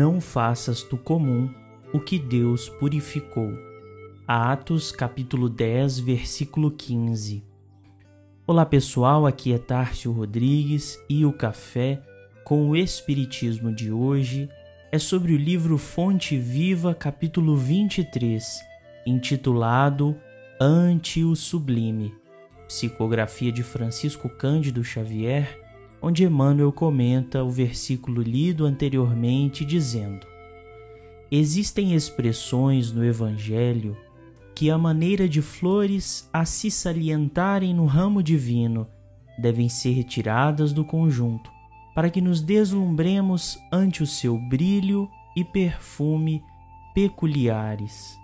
não faças tu comum o que Deus purificou. Atos capítulo 10, versículo 15. Olá pessoal, aqui é Tárcio Rodrigues e o café com o Espiritismo de hoje é sobre o livro Fonte Viva, capítulo 23, intitulado Ante o Sublime, psicografia de Francisco Cândido Xavier, onde Emmanuel comenta o versículo lido anteriormente, dizendo: Existem expressões no Evangelho que, a maneira de flores a se salientarem no ramo divino, devem ser retiradas do conjunto, para que nos deslumbremos ante o seu brilho e perfume peculiares.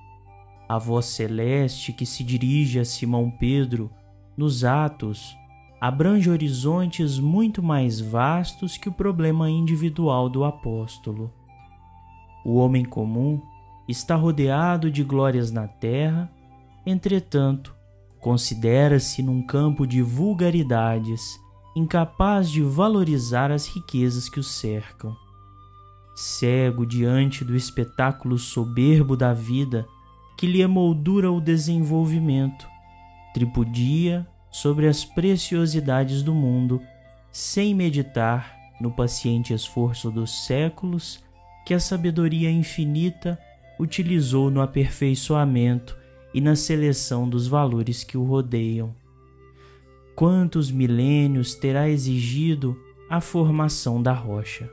A voz celeste que se dirige a Simão Pedro nos Atos abrange horizontes muito mais vastos que o problema individual do apóstolo. O homem comum está rodeado de glórias na terra, entretanto, considera-se num campo de vulgaridades, incapaz de valorizar as riquezas que o cercam. Cego diante do espetáculo soberbo da vida que lhe emoldura o desenvolvimento, tripudia sobre as preciosidades do mundo, sem meditar no paciente esforço dos séculos que a sabedoria infinita utilizou no aperfeiçoamento e na seleção dos valores que o rodeiam. Quantos milênios terá exigido a formação da rocha?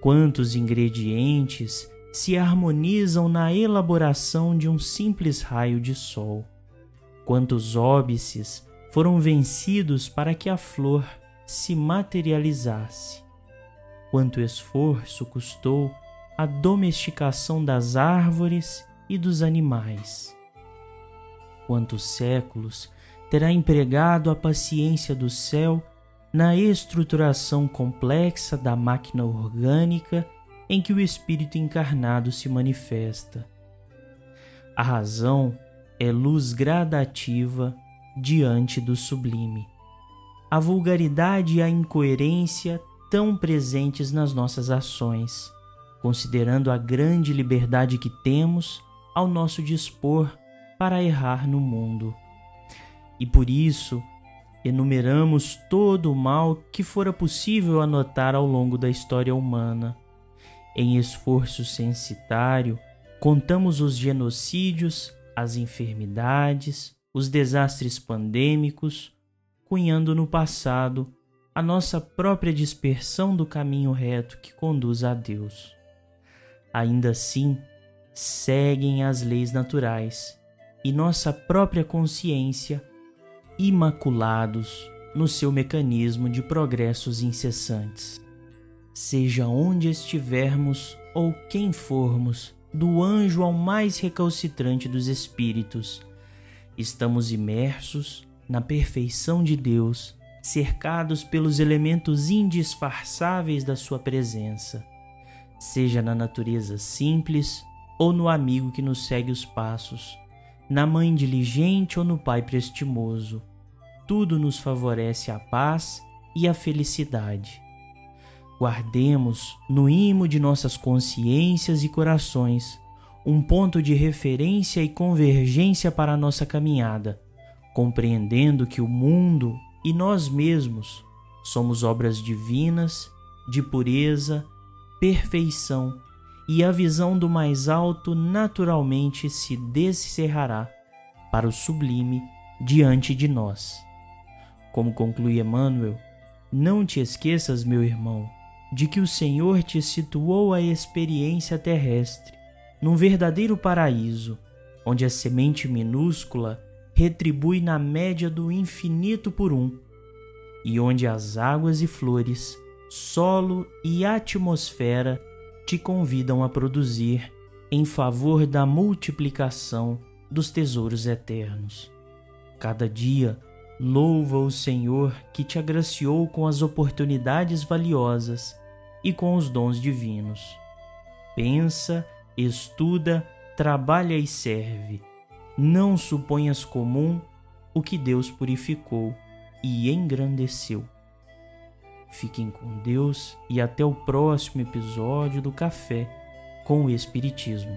Quantos ingredientes se harmonizam na elaboração de um simples raio de sol? Quantos óbices foram vencidos para que a flor se materializasse. Quanto esforço custou a domesticação das árvores e dos animais. Quantos séculos terá empregado a paciência do céu na estruturação complexa da máquina orgânica em que o espírito encarnado se manifesta. A razão é luz gradativa diante do sublime. A vulgaridade e a incoerência tão presentes nas nossas ações, considerando a grande liberdade que temos ao nosso dispor para errar no mundo. E por isso, enumeramos todo o mal que fora possível anotar ao longo da história humana. Em esforço censitário, contamos os genocídios, as enfermidades, os desastres pandêmicos, cunhando no passado a nossa própria dispersão do caminho reto que conduz a Deus. Ainda assim, seguem as leis naturais e nossa própria consciência, imaculados no seu mecanismo de progressos incessantes. Seja onde estivermos ou quem formos, do anjo ao mais recalcitrante dos espíritos, Estamos imersos na perfeição de Deus, cercados pelos elementos indisfarçáveis da Sua presença, seja na natureza simples ou no amigo que nos segue os passos, na mãe diligente ou no pai prestimoso. Tudo nos favorece a paz e a felicidade. Guardemos no imo de nossas consciências e corações um ponto de referência e convergência para a nossa caminhada, compreendendo que o mundo e nós mesmos somos obras divinas, de pureza, perfeição, e a visão do mais alto naturalmente se descerrará para o sublime diante de nós. Como conclui Emmanuel, não te esqueças, meu irmão, de que o Senhor te situou à experiência terrestre num verdadeiro paraíso, onde a semente minúscula retribui na média do infinito por um, e onde as águas e flores, solo e atmosfera te convidam a produzir em favor da multiplicação dos tesouros eternos. Cada dia, louva o Senhor que te agraciou com as oportunidades valiosas e com os dons divinos. Pensa estuda, trabalha e serve. Não suponhas comum o que Deus purificou e engrandeceu. Fiquem com Deus e até o próximo episódio do Café com o Espiritismo.